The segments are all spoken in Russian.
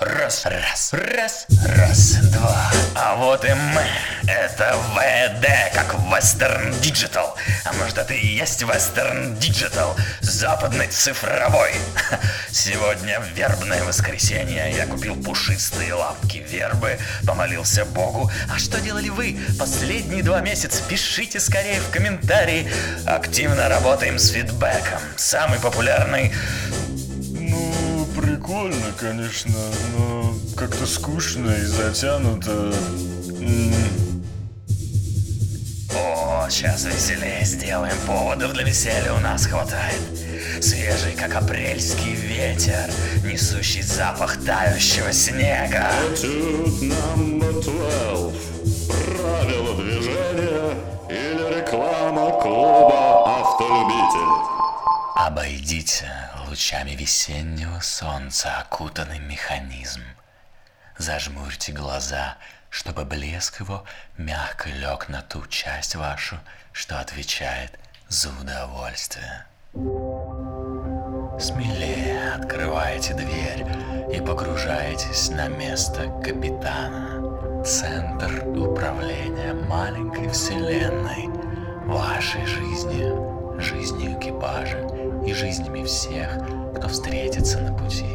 раз, раз, раз, раз, два. А вот и мы. Это ВД, как Western Digital. А может это и есть Western Digital, западный цифровой. Сегодня вербное воскресенье. Я купил пушистые лапки вербы, помолился Богу. А что делали вы последние два месяца? Пишите скорее в комментарии. Активно работаем с фидбэком. Самый популярный прикольно, конечно, но как-то скучно и затянуто. О, сейчас веселее сделаем, поводов для веселья у нас хватает. Свежий, как апрельский ветер, несущий запах тающего снега. Attitude number 12. Правила движения или реклама клуба «Автолюбитель». Обойдите лучами весеннего солнца окутанный механизм. Зажмурьте глаза, чтобы блеск его мягко лег на ту часть вашу, что отвечает за удовольствие. Смелее открывайте дверь и погружаетесь на место капитана. Центр управления маленькой вселенной, вашей жизнью, жизнью экипажа и жизнями всех, кто встретится на пути.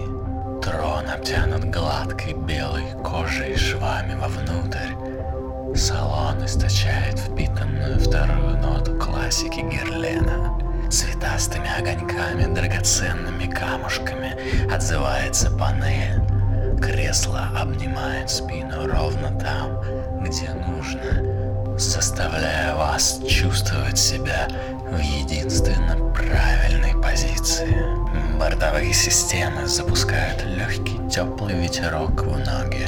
Трон обтянут гладкой белой кожей швами вовнутрь. Салон источает впитанную вторую ноту классики Герлена. Цветастыми огоньками, драгоценными камушками отзывается панель. Кресло обнимает спину ровно там, где нужно, заставляя вас чувствовать себя в единственно правильной позиции. Бортовые системы запускают легкий теплый ветерок в ноги,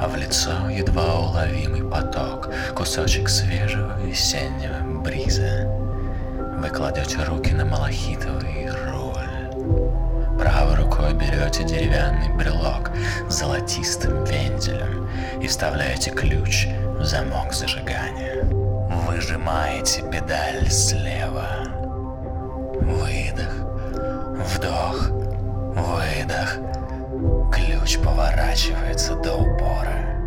а в лицо едва уловимый поток, кусочек свежего весеннего бриза. Вы кладете руки на малахитовый руль. Правой рукой берете деревянный брелок с золотистым вензелем и вставляете ключ в замок зажигания. Выжимаете педаль слева. Выдох, вдох, выдох. Ключ поворачивается до упора.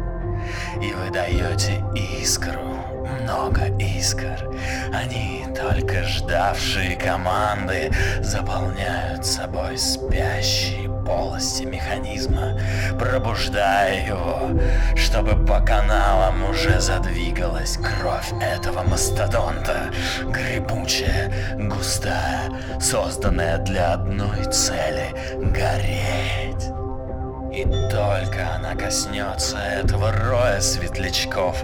И вы даете искру, много искр. Они, только ждавшие команды, заполняют собой спящие полости механизма, пробуждая его, чтобы по каналам уже задвигалась кровь этого мастодонта, грибучая, густая, созданная для одной цели — гореть. И только она коснется этого роя светлячков,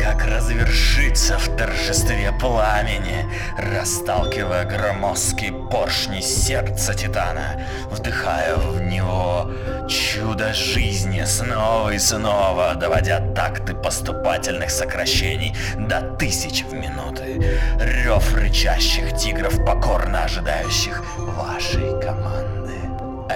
как развершится в торжестве пламени, расталкивая громоздкие поршни сердца Титана, вдыхая в него чудо жизни снова и снова, доводя такты поступательных сокращений до тысяч в минуты. Рев рычащих тигров, покорно ожидающих вашей команды.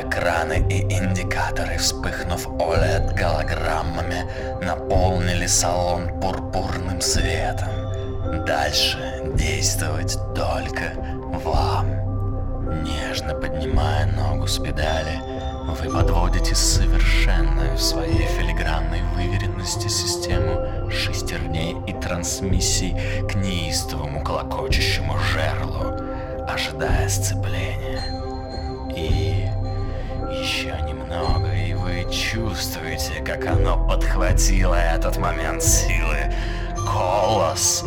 Экраны и индикаторы, вспыхнув OLED-голограммами, наполнили салон пурпурным светом. Дальше действовать только вам. Нежно поднимая ногу с педали, вы подводите совершенную в своей филигранной выверенности систему шестерней и трансмиссий к неистовому клокочущему жерлу, ожидая сцепления. И еще немного, и вы чувствуете, как оно подхватило этот момент силы. Колос.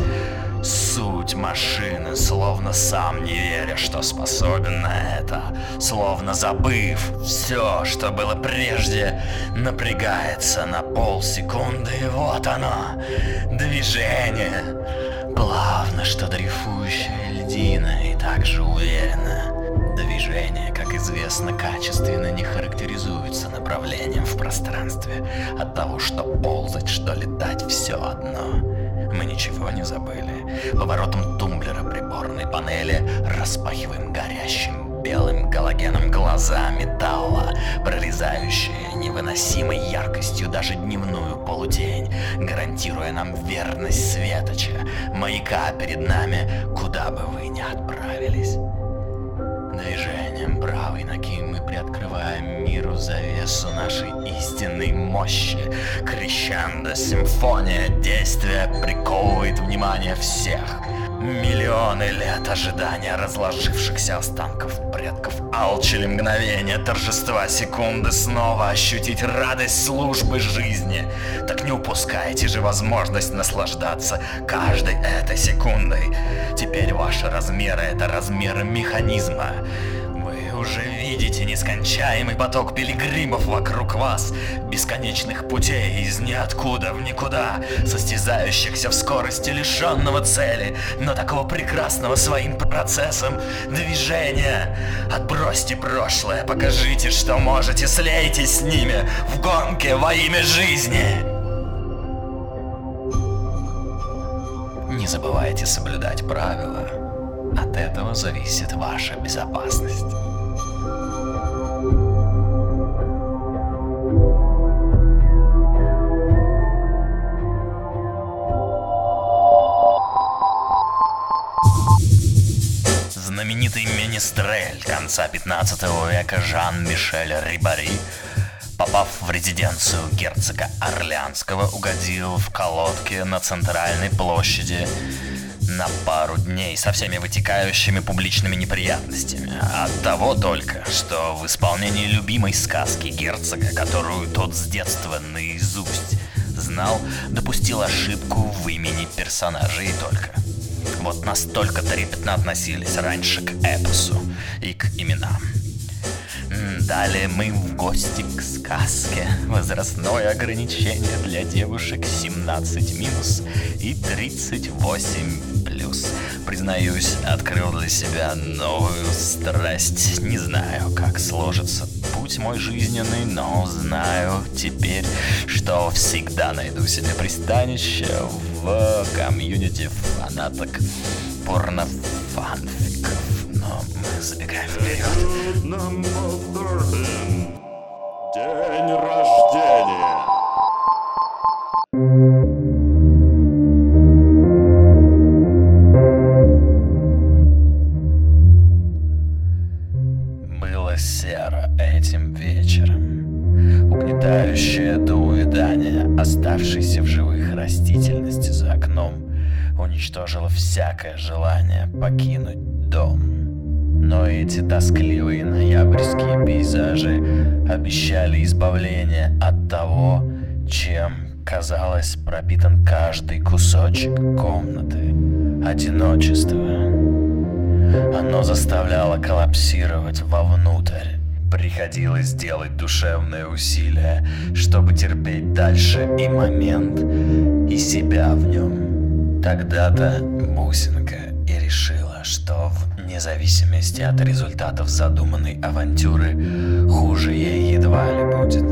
Суть машины, словно сам не веря, что способен на это, словно забыв все, что было прежде, напрягается на полсекунды, и вот оно, движение, плавно, что дрейфующая льдина, и также уверенно. Движение, как известно, качественно не характеризуется направлением в пространстве. От того, что ползать, что летать, все одно. Мы ничего не забыли. Поворотом тумблера приборной панели распахиваем горящим белым галогеном глаза металла, прорезающие невыносимой яркостью даже дневную полутень, гарантируя нам верность светоча, маяка перед нами, куда бы вы ни отправились. Движение движением правой ноги мы приоткрываем миру завесу нашей истинной мощи. Крещендо, симфония, действие приковывает внимание всех. Миллионы лет ожидания разложившихся останков предков алчили мгновение торжества секунды снова ощутить радость службы жизни. Так не упускайте же возможность наслаждаться каждой этой секундой. Теперь ваши размеры — это размеры механизма видите нескончаемый поток пилигримов вокруг вас, бесконечных путей из ниоткуда в никуда, состязающихся в скорости лишенного цели, но такого прекрасного своим процессом движения. Отбросьте прошлое, покажите, что можете, слейтесь с ними в гонке во имя жизни. Не забывайте соблюдать правила. От этого зависит ваша безопасность. Знаменитый министрель конца 15 века Жан-Мишель Рибари, попав в резиденцию герцога Орлеанского, угодил в колодке на центральной площади на пару дней со всеми вытекающими публичными неприятностями. От того только, что в исполнении любимой сказки герцога, которую тот с детства наизусть знал, допустил ошибку в имени персонажа и только. Вот настолько трепетно относились раньше к эпосу и к именам. Далее мы в гости к сказке. Возрастное ограничение для девушек 17 минус и 38 плюс. Признаюсь, открыл для себя новую страсть. Не знаю, как сложится путь мой жизненный, но знаю теперь, что всегда найду себе пристанище в комьюнити фанаток порнофанфиков. Но мы забегаем вперед. День рождения. Было серо этим вечером. Угнетающее до увядания оставшейся в живых растительности за окном уничтожило всякое желание покинуть дом. Но эти тоскливые ноябрьские пейзажи обещали избавление от того, чем, казалось, пропитан каждый кусочек комнаты. Одиночество. Оно заставляло коллапсировать вовнутрь. Приходилось делать душевные усилия, чтобы терпеть дальше и момент, и себя в нем. Тогда-то бусинка и решила, что вне зависимости от результатов задуманной авантюры, хуже ей едва ли будет.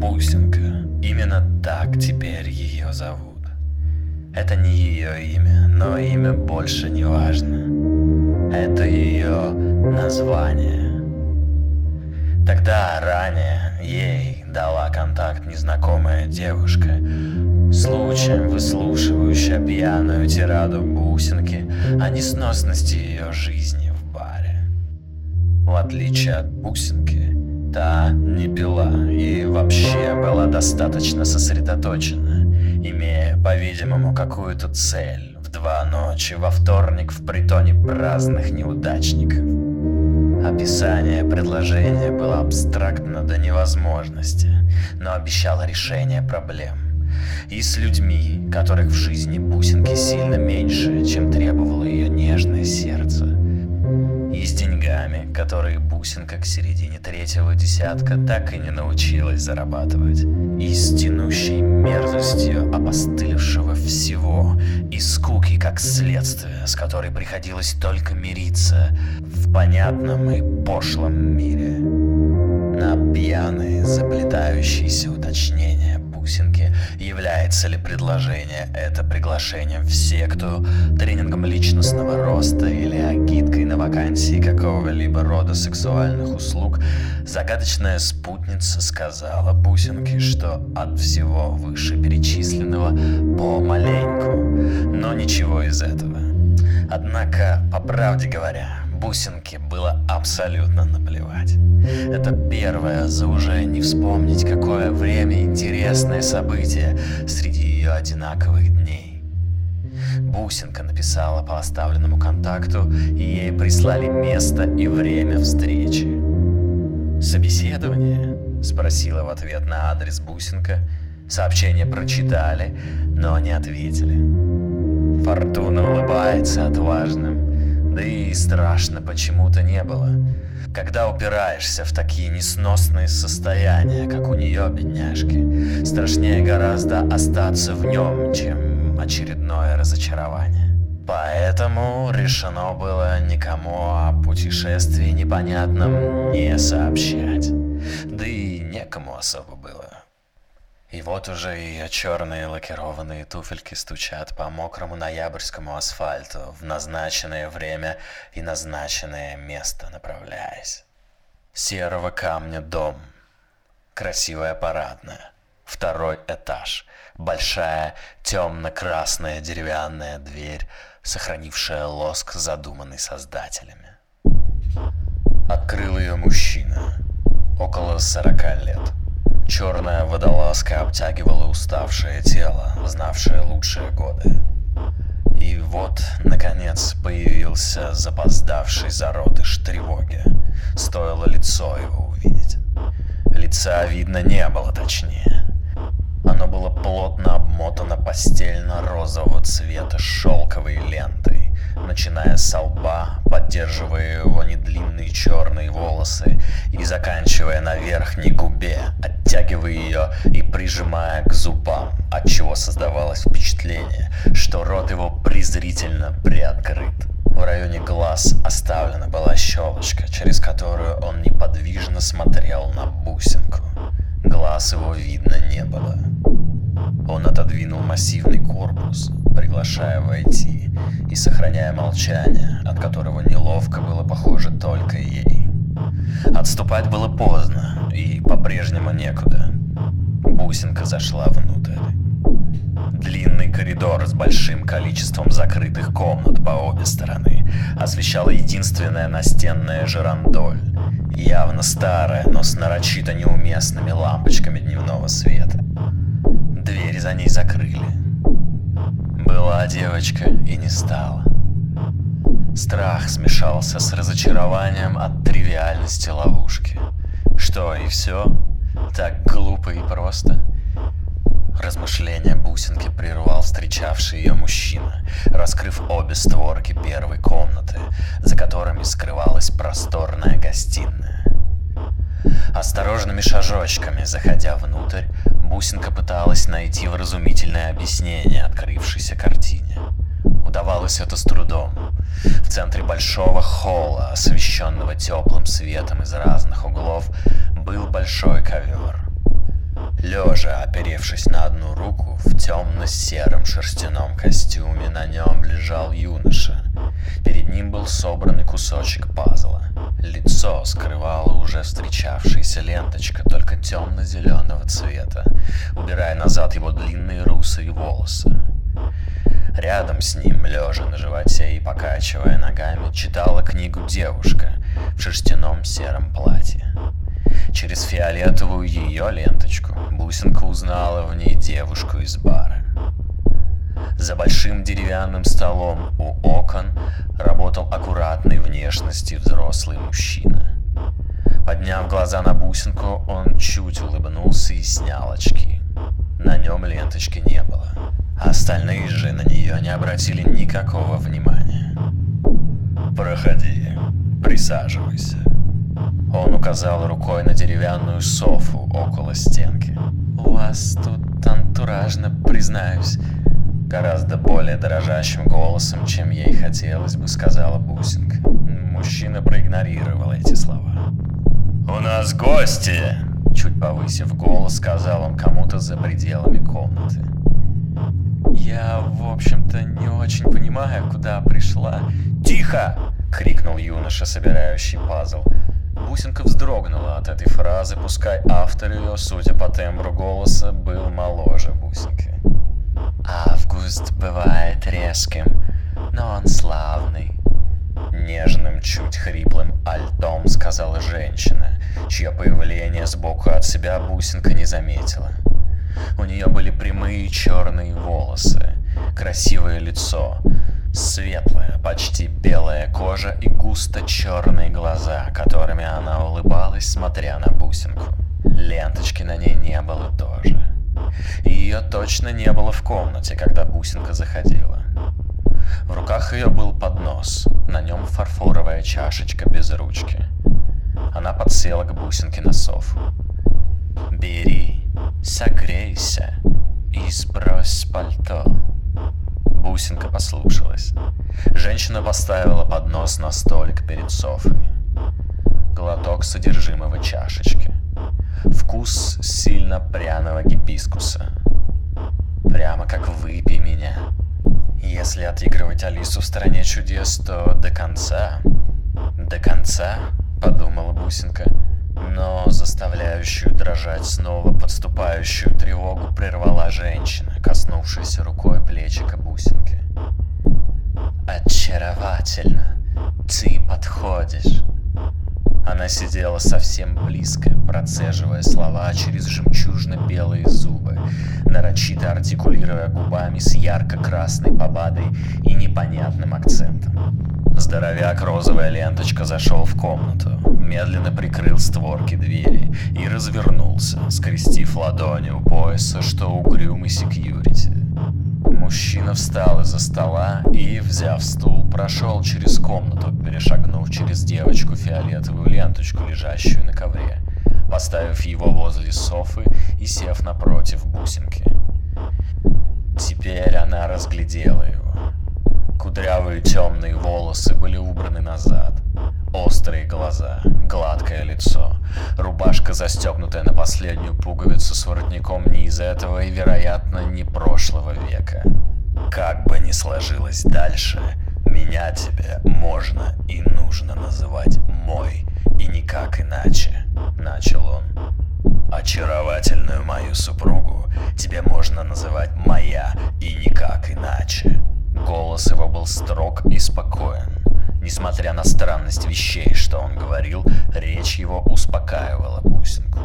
Бусинка. Именно так теперь ее зовут. Это не ее имя, но имя больше не важно. Это ее название. Тогда ранее ей дала контакт незнакомая девушка, случаем выслушивающая пьяную тираду бусинки о несносности ее жизни в баре. В отличие от бусинки, та не пила и вообще была достаточно сосредоточена, имея, по-видимому, какую-то цель в два ночи во вторник в притоне праздных неудачников. Описание предложения было абстрактно до невозможности, но обещало решение проблем. И с людьми, которых в жизни бусинки сильно меньше, чем требовало ее нежное сердце. Деньгами, которые бусинка к середине третьего десятка так и не научилась зарабатывать. И с тянущей мерзостью опостылевшего всего. И скуки как следствие, с которой приходилось только мириться в понятном и пошлом мире. На пьяные заплетающиеся уточнения бусинки, является ли предложение это приглашением в секту, тренингом личностного роста или агиткой на вакансии какого-либо рода сексуальных услуг, загадочная спутница сказала бусинке, что от всего вышеперечисленного помаленьку, но ничего из этого. Однако, по правде говоря, Бусинке было абсолютно наплевать. Это первое за уже не вспомнить, какое время интересное событие среди ее одинаковых дней. Бусинка написала по оставленному контакту, и ей прислали место и время встречи. «Собеседование?» — спросила в ответ на адрес Бусинка. Сообщение прочитали, но не ответили. Фортуна улыбается отважным, да и страшно почему-то не было. Когда упираешься в такие несносные состояния, как у нее, бедняжки, страшнее гораздо остаться в нем, чем очередное разочарование. Поэтому решено было никому о путешествии непонятном не сообщать. Да и некому особо было. И вот уже ее черные лакированные туфельки стучат по мокрому ноябрьскому асфальту в назначенное время и назначенное место направляясь. Серого камня дом. Красивая парадная. Второй этаж. Большая темно-красная деревянная дверь, сохранившая лоск, задуманный создателями. Открыл ее мужчина. Около сорока лет. Черная водолазка обтягивала уставшее тело, знавшее лучшие годы. И вот, наконец, появился запоздавший зародыш тревоги. Стоило лицо его увидеть. Лица видно не было точнее. Оно было плотно обмотано постельно-розового цвета шелковой лентой, начиная с лба, поддерживая его недлинные черные волосы и заканчивая на верхней губе, оттягивая ее и прижимая к зубам, отчего создавалось впечатление, что рот его презрительно приоткрыт. В районе глаз оставлена была щелочка, через которую он неподвижно смотрел на бусинку. Глаз его видно не было. Он отодвинул массивный корпус, приглашая войти и сохраняя молчание, от которого неловко было похоже только ей. Отступать было поздно и по-прежнему некуда. Бусинка зашла внутрь. Длинный коридор с большим количеством закрытых комнат по обе стороны освещала единственная настенная жерандоль, явно старая, но с нарочито неуместными лампочками дневного света. Двери за ней закрыли. Была девочка и не стала. Страх смешался с разочарованием от тривиальности ловушки. Что, и все? Так глупо и просто? Размышления бусинки прервал встречавший ее мужчина, раскрыв обе створки первой комнаты, за которыми скрывалась просторная гостиная. Осторожными шажочками, заходя внутрь, бусинка пыталась найти вразумительное объяснение открывшейся картине. Удавалось это с трудом. В центре большого холла, освещенного теплым светом из разных углов, был большой ковер. Лежа, оперевшись на одну руку, в темно-сером шерстяном костюме на нем лежал юноша. Перед ним был собранный кусочек пазла. Лицо скрывала уже встречавшаяся ленточка, только темно-зеленого цвета, убирая назад его длинные русые волосы. Рядом с ним, лежа на животе и покачивая ногами, читала книгу девушка в шерстяном сером платье. Через фиолетовую ее ленточку бусинка узнала в ней девушку из бара. За большим деревянным столом у окон работал аккуратной внешности взрослый мужчина. Подняв глаза на бусинку, он чуть улыбнулся и снял очки. На нем ленточки не было. Остальные же на нее не обратили никакого внимания. «Проходи, присаживайся», он указал рукой на деревянную софу около стенки. «У вас тут антуражно, признаюсь», гораздо более дрожащим голосом, чем ей хотелось бы, сказала Бусинг. Мужчина проигнорировал эти слова. «У нас гости!» Чуть повысив голос, сказал он кому-то за пределами комнаты. «Я, в общем-то, не очень понимаю, куда пришла». «Тихо!» — крикнул юноша, собирающий пазл. Бусинка вздрогнула от этой фразы, пускай автор ее, судя по тембру голоса, был моложе Бусинки. «Август бывает резким, но он славный», — Нежным, чуть хриплым альтом сказала женщина, чье появление сбоку от себя бусинка не заметила. У нее были прямые черные волосы, красивое лицо, светлая, почти белая кожа и густо черные глаза, которыми она улыбалась, смотря на бусинку. Ленточки на ней не было тоже. И ее точно не было в комнате, когда бусинка заходила. В руках ее был поднос, на нем фарфоровая чашечка без ручки. Она подсела к бусинке на софу. «Бери, согрейся и сбрось пальто». Бусинка послушалась. Женщина поставила поднос на столик перед софой. Глоток содержимого чашечки. Вкус сильно пряного гибискуса. Прямо как «выпей меня». Если отыгрывать Алису в «Стране чудес», то до конца... До конца, подумала Бусинка, но заставляющую дрожать снова подступающую тревогу прервала женщина, коснувшаяся рукой плечика Бусинки. «Очаровательно! Ты подходишь!» Она сидела совсем близко, процеживая слова через жемчужно-белые зубы, нарочито артикулируя губами с ярко-красной помадой и непонятным акцентом. Здоровяк розовая ленточка зашел в комнату, медленно прикрыл створки двери и развернулся, скрестив ладони у пояса, что угрюмый секьюрити. Мужчина встал из-за стола и, взяв стул, прошел через комнату, перешагнув через девочку фиолетовую ленточку, лежащую на ковре, поставив его возле софы и сев напротив бусинки. Теперь она разглядела его. Кудрявые темные волосы были убраны назад. Острые глаза, гладкое лицо, рубашка, застегнутая на последнюю пуговицу с воротником не из этого и, вероятно, не прошлого века. Как бы ни сложилось дальше, меня тебе можно и нужно называть мой, и никак иначе, начал он. Очаровательную мою супругу тебе можно называть моя и никак иначе. Голос его был строг и спокоен. Несмотря на странность вещей, что он говорил, речь его успокаивала бусинку.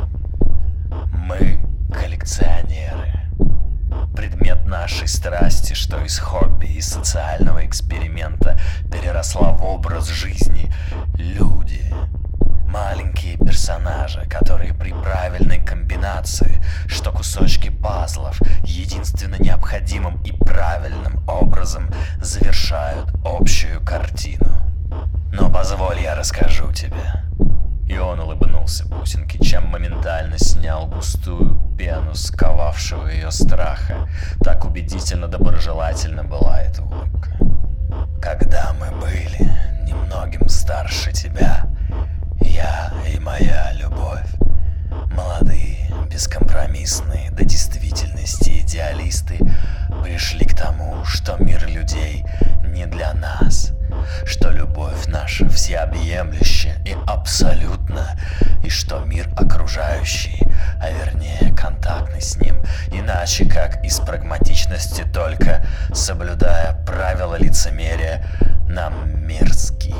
Мы коллекционеры. Предмет нашей страсти, что из хобби и социального эксперимента переросла в образ жизни люди. Маленькие персонажи, которые при правильной комбинации, что кусочки пазлов, единственно необходимым и правильным образом завершают общую картину. Но позволь я расскажу тебе. И он улыбнулся бусинке, чем моментально снял густую пену, сковавшего ее страха. Так убедительно доброжелательно была эта улыбка. Когда мы были немногим старше тебя, я и моя любовь. Молодые, бескомпромиссные до действительности идеалисты пришли к тому, что мир людей не для нас, что любовь наша всеобъемлющая и абсолютно, с ним, иначе как из прагматичности только, соблюдая правила лицемерия, нам мерзкий.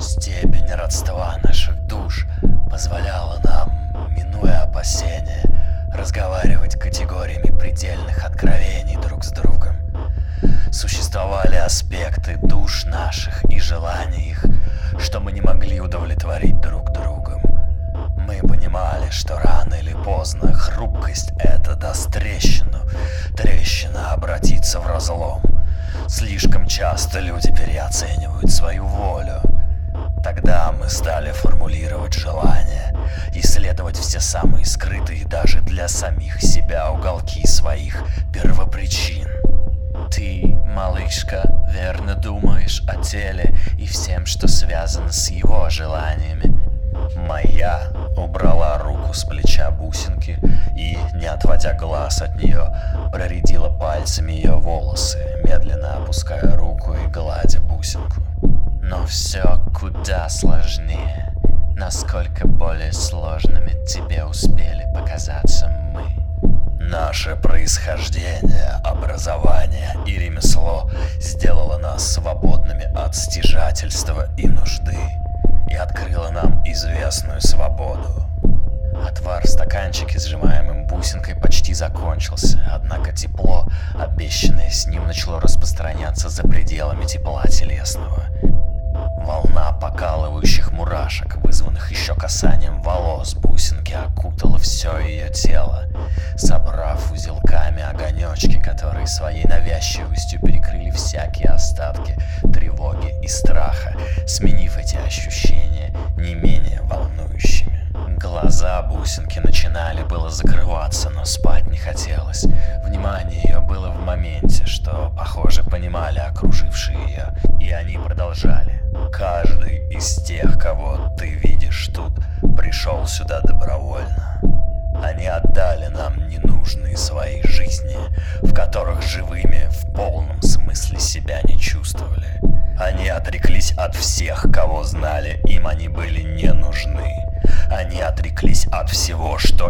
Степень родства наших душ позволяла нам, минуя опасения, разговаривать категориями предельных откровений друг с другом. Существовали аспекты душ наших и желаний их, что мы не могли удовлетворить друг другом. Мы понимали, что рано или поздно хрупкость эта даст трещину, трещина обратится в разлом. Слишком часто люди переоценивают свою волю. Тогда мы стали формулировать желания, исследовать все самые скрытые даже для самих себя уголки своих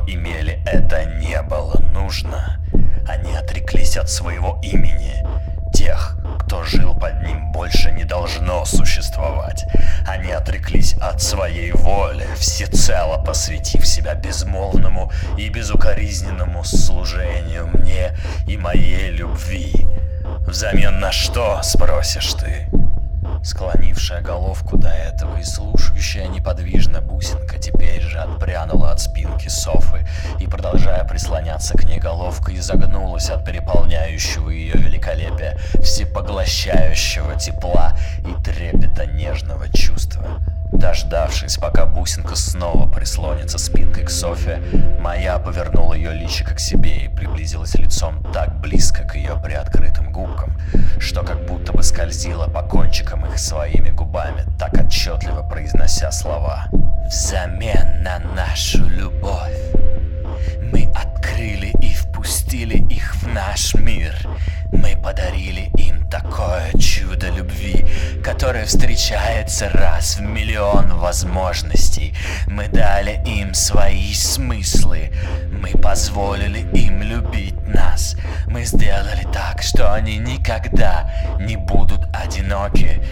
имели, это не было нужно. Они отреклись от своего имени. Тех, кто жил под ним, больше не должно существовать. Они отреклись от своей воли, всецело посвятив себя безмолвному и безукоризненному служению мне и моей любви. Взамен на что, спросишь ты? Склонившая головку до этого и слушающая неподвижно бусинка теперь же отпрянула от спинки Софы и, продолжая прислоняться к ней головкой, изогнулась от переполняющего ее великолепия, всепоглощающего тепла и трепета нежного чувства. Дождавшись, пока бусинка снова прислонится спинкой к Софе, моя повернула ее личико к себе и приблизилась лицом так близко к ее приоткрытым губкам, скользила по кончикам их своими губами, так отчетливо произнося слова. «Взамен на нашу любовь мы открыли и впустили их в наш мир. Мы подарили им такое чудо любви, которое встречается раз в миллион возможностей. Мы дали им свои смыслы. Мы позволили им любить нас. Мы сделали так, что они никогда не будут одиноки.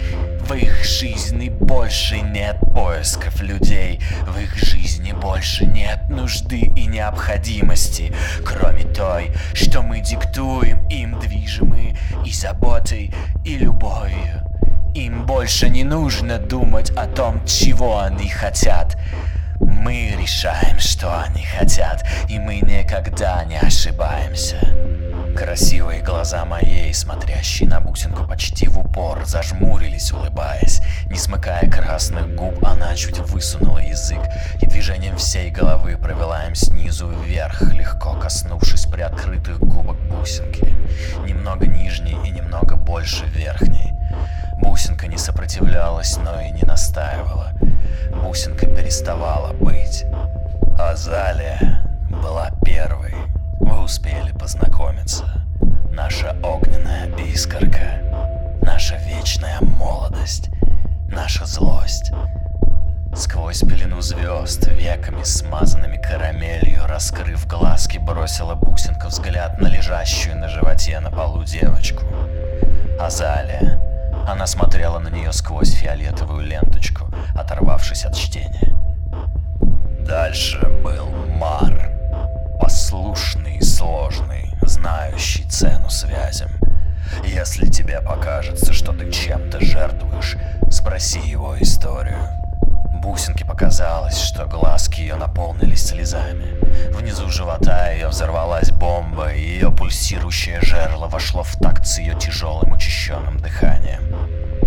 В их жизни больше нет поисков людей. В их жизни больше нет нужды и необходимости, кроме той, что мы диктуем им движимые и заботой, и любовью. Им больше не нужно думать о том, чего они хотят. Мы решаем, что они хотят, и мы никогда не ошибаемся. Красивые глаза моей, смотрящие на бусинку почти в упор, зажмурились, улыбаясь. Не смыкая красных губ, она чуть высунула язык и движением всей головы провела им снизу вверх, легко коснувшись приоткрытых губок бусинки. Немного нижней и немного больше верхней. Бусинка не сопротивлялась, но и не настаивала. Бусинка переставала быть. Азалия была первой. Вы успели познакомиться. Наша огненная искорка, наша вечная молодость, наша злость. Сквозь пелену звезд, веками смазанными карамелью, раскрыв глазки, бросила бусинка взгляд на лежащую на животе на полу девочку. Азалия. Она смотрела на нее сквозь фиолетовую ленточку, оторвавшись от чтения. Дальше был Мар. Послушный сложный, знающий цену связям. Если тебе покажется, что ты чем-то жертвуешь, спроси его историю. Бусинке показалось, что глазки ее наполнились слезами. Внизу живота ее взорвалась бомба, и ее пульсирующее жерло вошло в такт с ее тяжелым учащенным дыханием.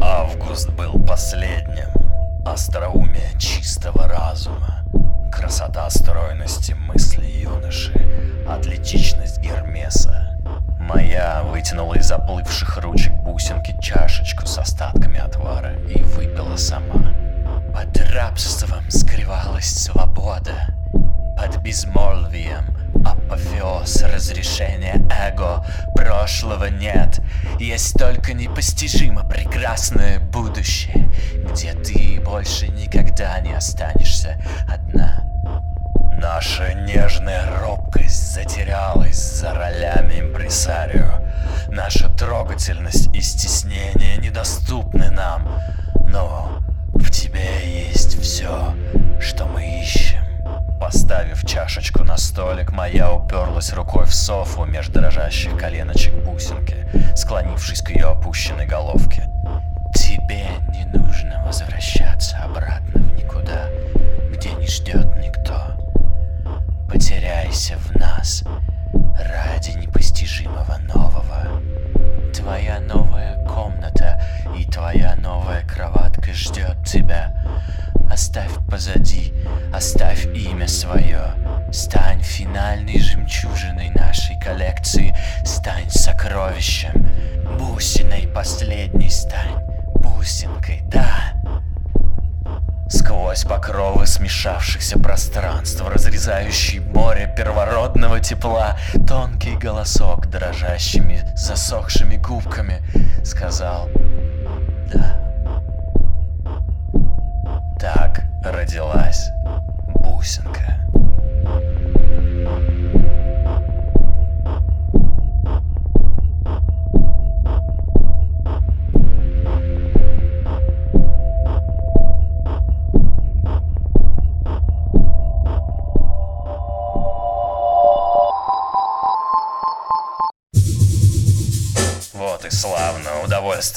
Август был последним. Остроумие чистого разума. Красота стройности мысли юноши. Атлетичность Гермеса. Моя вытянула из заплывших ручек бусинки чашечку с остатками отвара и выпила сама. Под рабством скрывалась свобода. Под безмолвием апофеоз разрешения эго. Прошлого нет. Есть только непостижимо прекрасное будущее, где ты больше никогда не останешься одна. Наша нежная робкость затерялась за ролями импресарио. Наша трогательность и стеснение недоступны нам. Но в тебе есть все, что мы ищем. Поставив чашечку на столик, моя уперлась рукой в софу между дрожащих коленочек бусинки, склонившись к ее опущенной головке. Тебе не нужно возвращаться обратно в никуда, где не ждет никто. Потеряйся в нас ради непостижимого нового. Твоя новая комната и твоя новая кроватка ждет тебя. Оставь позади, оставь имя свое. Стань финальной жемчужиной нашей коллекции. Стань сокровищем. Бусиной последней стань. Бусинкой, да. Сквозь покровы смешавшихся пространств, разрезающий море первородного тепла, тонкий голосок дрожащими, засохшими губками сказал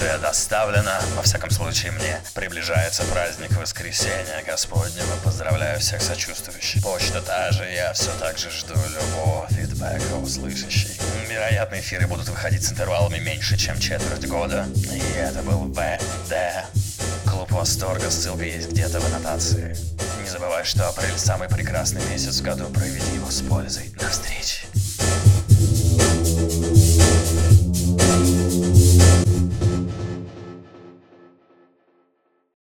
удовольствие доставлено, во всяком случае мне. Приближается праздник воскресенья Господнего, поздравляю всех сочувствующих. Почта та же, я все так же жду любого фидбэка услышащий. Вероятно, эфиры будут выходить с интервалами меньше, чем четверть года. И это был БД. Клуб восторга, ссылка есть где-то в аннотации. Не забывай, что апрель самый прекрасный месяц в году, проведи его с пользой. До встречи.